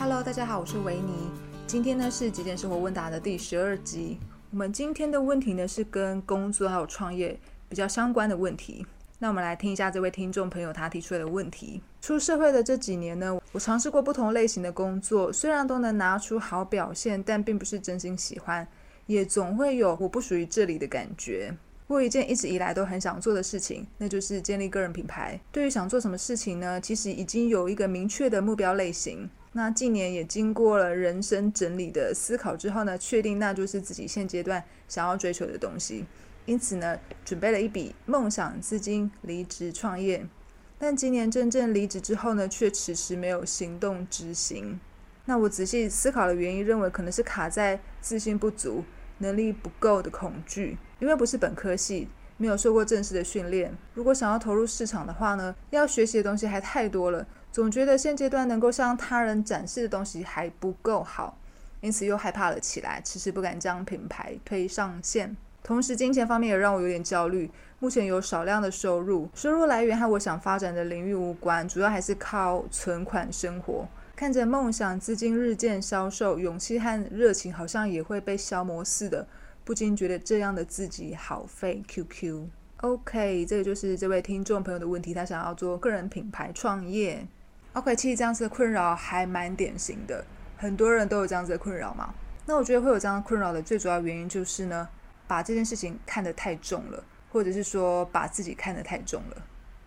Hello，大家好，我是维尼。今天呢是极简生活问答的第十二集。我们今天的问题呢是跟工作还有创业比较相关的问题。那我们来听一下这位听众朋友他提出来的问题。出社会的这几年呢，我尝试过不同类型的工作，虽然都能拿出好表现，但并不是真心喜欢，也总会有我不属于这里的感觉。我有一件一直以来都很想做的事情，那就是建立个人品牌。对于想做什么事情呢，其实已经有一个明确的目标类型。那近年也经过了人生整理的思考之后呢，确定那就是自己现阶段想要追求的东西。因此呢，准备了一笔梦想资金离职创业。但今年真正离职之后呢，却迟迟没有行动执行。那我仔细思考的原因，认为可能是卡在自信不足、能力不够的恐惧。因为不是本科系，没有受过正式的训练。如果想要投入市场的话呢，要学习的东西还太多了。总觉得现阶段能够向他人展示的东西还不够好，因此又害怕了起来，迟迟不敢将品牌推上线。同时，金钱方面也让我有点焦虑。目前有少量的收入，收入来源和我想发展的领域无关，主要还是靠存款生活。看着梦想资金日渐消瘦，勇气和热情好像也会被消磨似的，不禁觉得这样的自己好废。QQ。OK，这个就是这位听众朋友的问题，他想要做个人品牌创业。OK，其实这样子的困扰还蛮典型的，很多人都有这样子的困扰嘛。那我觉得会有这样困扰的最主要原因就是呢，把这件事情看得太重了，或者是说把自己看得太重了。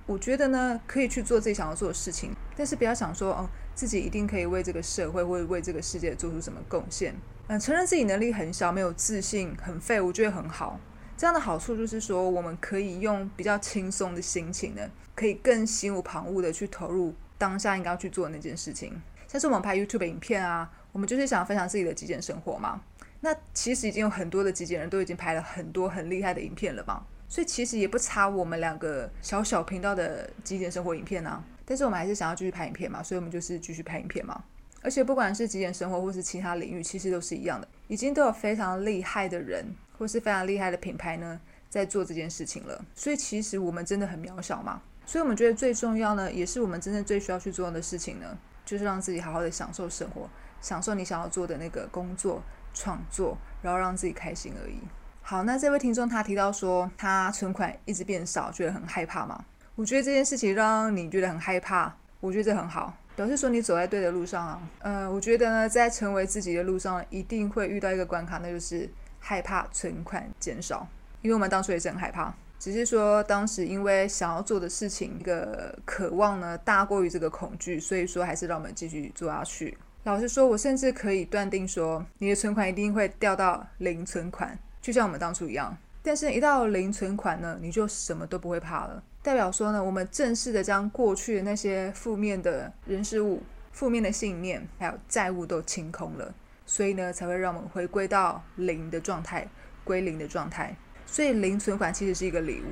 我觉得呢，可以去做自己想要做的事情，但是不要想说哦，自己一定可以为这个社会或者为这个世界做出什么贡献。嗯，承认自己能力很小，没有自信，很废，我觉得很好。这样的好处就是说，我们可以用比较轻松的心情呢，可以更心无旁骛的去投入。当下应该要去做那件事情，像是我们拍 YouTube 影片啊，我们就是想分享自己的极简生活嘛。那其实已经有很多的极简人都已经拍了很多很厉害的影片了嘛，所以其实也不差我们两个小小频道的极简生活影片啊。但是我们还是想要继续拍影片嘛，所以我们就是继续拍影片嘛。而且不管是极简生活或是其他领域，其实都是一样的，已经都有非常厉害的人或是非常厉害的品牌呢在做这件事情了。所以其实我们真的很渺小嘛。所以我们觉得最重要呢，也是我们真正最需要去做的事情呢，就是让自己好好的享受生活，享受你想要做的那个工作创作，然后让自己开心而已。好，那这位听众他提到说，他存款一直变少，觉得很害怕嘛？我觉得这件事情让你觉得很害怕，我觉得这很好，表示说你走在对的路上啊。呃，我觉得呢，在成为自己的路上，一定会遇到一个关卡，那就是害怕存款减少，因为我们当初也是很害怕。只是说，当时因为想要做的事情，一个渴望呢大过于这个恐惧，所以说还是让我们继续做下去。老实说，我甚至可以断定说，你的存款一定会掉到零存款，就像我们当初一样。但是，一到零存款呢，你就什么都不会怕了，代表说呢，我们正式的将过去的那些负面的人事物、负面的信念还有债务都清空了，所以呢，才会让我们回归到零的状态，归零的状态。所以零存款其实是一个礼物，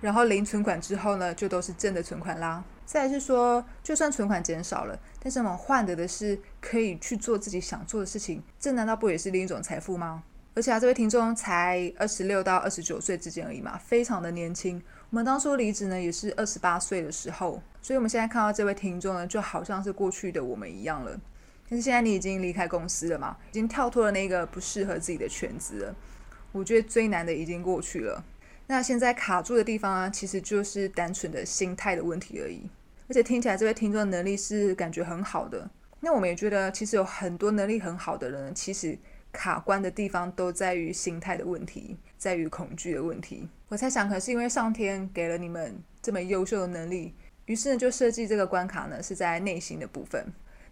然后零存款之后呢，就都是正的存款啦。再来是说，就算存款减少了，但是我们换得的是可以去做自己想做的事情，这难道不也是另一种财富吗？而且啊，这位听众才二十六到二十九岁之间而已嘛，非常的年轻。我们当初离职呢，也是二十八岁的时候，所以我们现在看到这位听众呢，就好像是过去的我们一样了。但是现在你已经离开公司了嘛，已经跳脱了那个不适合自己的圈子了。我觉得最难的已经过去了，那现在卡住的地方啊，其实就是单纯的心态的问题而已。而且听起来这位听众的能力是感觉很好的，那我们也觉得其实有很多能力很好的人，其实卡关的地方都在于心态的问题，在于恐惧的问题。我猜想，可能是因为上天给了你们这么优秀的能力，于是呢就设计这个关卡呢是在内心的部分。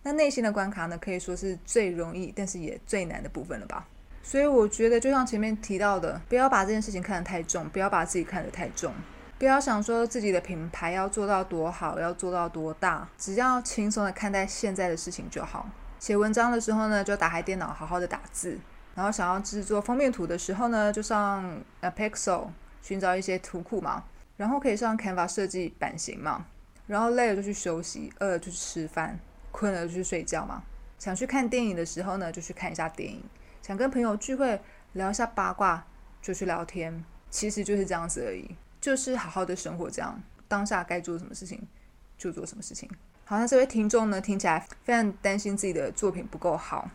那内心的关卡呢，可以说是最容易，但是也最难的部分了吧。所以我觉得，就像前面提到的，不要把这件事情看得太重，不要把自己看得太重，不要想说自己的品牌要做到多好，要做到多大，只要轻松的看待现在的事情就好。写文章的时候呢，就打开电脑好好的打字；然后想要制作封面图的时候呢，就上呃 Pixel 寻找一些图库嘛，然后可以上 Canva 设计版型嘛，然后累了就去休息，饿了就去吃饭，困了就去睡觉嘛。想去看电影的时候呢，就去看一下电影。想跟朋友聚会聊一下八卦，就去聊天，其实就是这样子而已，就是好好的生活，这样当下该做什么事情就做什么事情。好像这位听众呢，听起来非常担心自己的作品不够好。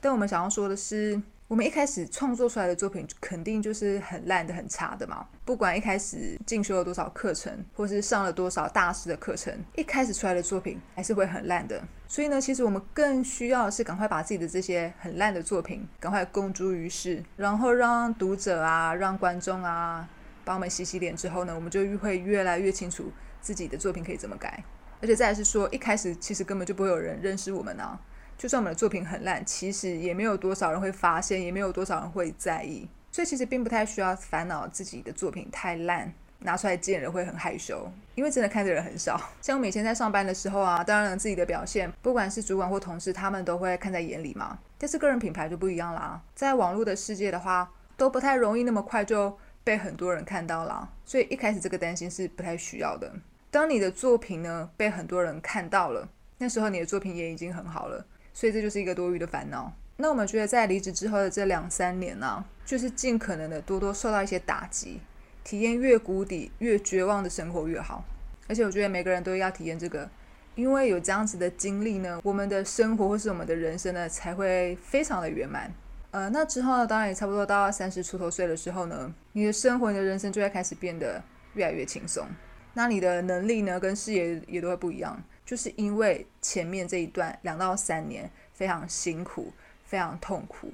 但我们想要说的是，我们一开始创作出来的作品肯定就是很烂的、很差的嘛。不管一开始进修了多少课程，或是上了多少大师的课程，一开始出来的作品还是会很烂的。所以呢，其实我们更需要的是赶快把自己的这些很烂的作品赶快公诸于世，然后让读者啊、让观众啊帮我们洗洗脸之后呢，我们就会越来越清楚自己的作品可以怎么改。而且再是说，一开始其实根本就不会有人认识我们啊。就算我们的作品很烂，其实也没有多少人会发现，也没有多少人会在意。所以其实并不太需要烦恼自己的作品太烂，拿出来见人会很害羞，因为真的看的人很少。像我每天在上班的时候啊，当然了自己的表现，不管是主管或同事，他们都会看在眼里嘛。但是个人品牌就不一样啦，在网络的世界的话，都不太容易那么快就被很多人看到了。所以一开始这个担心是不太需要的。当你的作品呢被很多人看到了，那时候你的作品也已经很好了，所以这就是一个多余的烦恼。那我们觉得在离职之后的这两三年呢，就是尽可能的多多受到一些打击，体验越谷底、越绝望的生活越好。而且我觉得每个人都要体验这个，因为有这样子的经历呢，我们的生活或是我们的人生呢才会非常的圆满。呃，那之后呢，当然也差不多到三十出头岁的时候呢，你的生活、你的人生就会开始变得越来越轻松。那你的能力呢，跟视野也都会不一样，就是因为前面这一段两到三年非常辛苦、非常痛苦、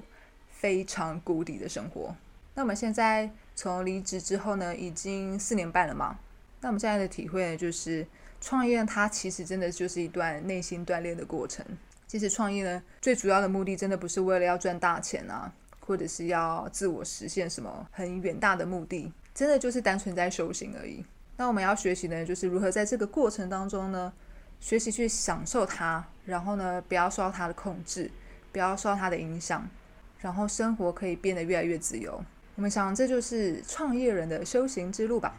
非常谷底的生活。那我们现在从离职之后呢，已经四年半了嘛。那我们现在的体会呢，就是创业它其实真的就是一段内心锻炼的过程。其实创业呢，最主要的目的真的不是为了要赚大钱啊，或者是要自我实现什么很远大的目的，真的就是单纯在修行而已。那我们要学习的，就是如何在这个过程当中呢，学习去享受它，然后呢，不要受到它的控制，不要受到它的影响，然后生活可以变得越来越自由。我们想，这就是创业人的修行之路吧。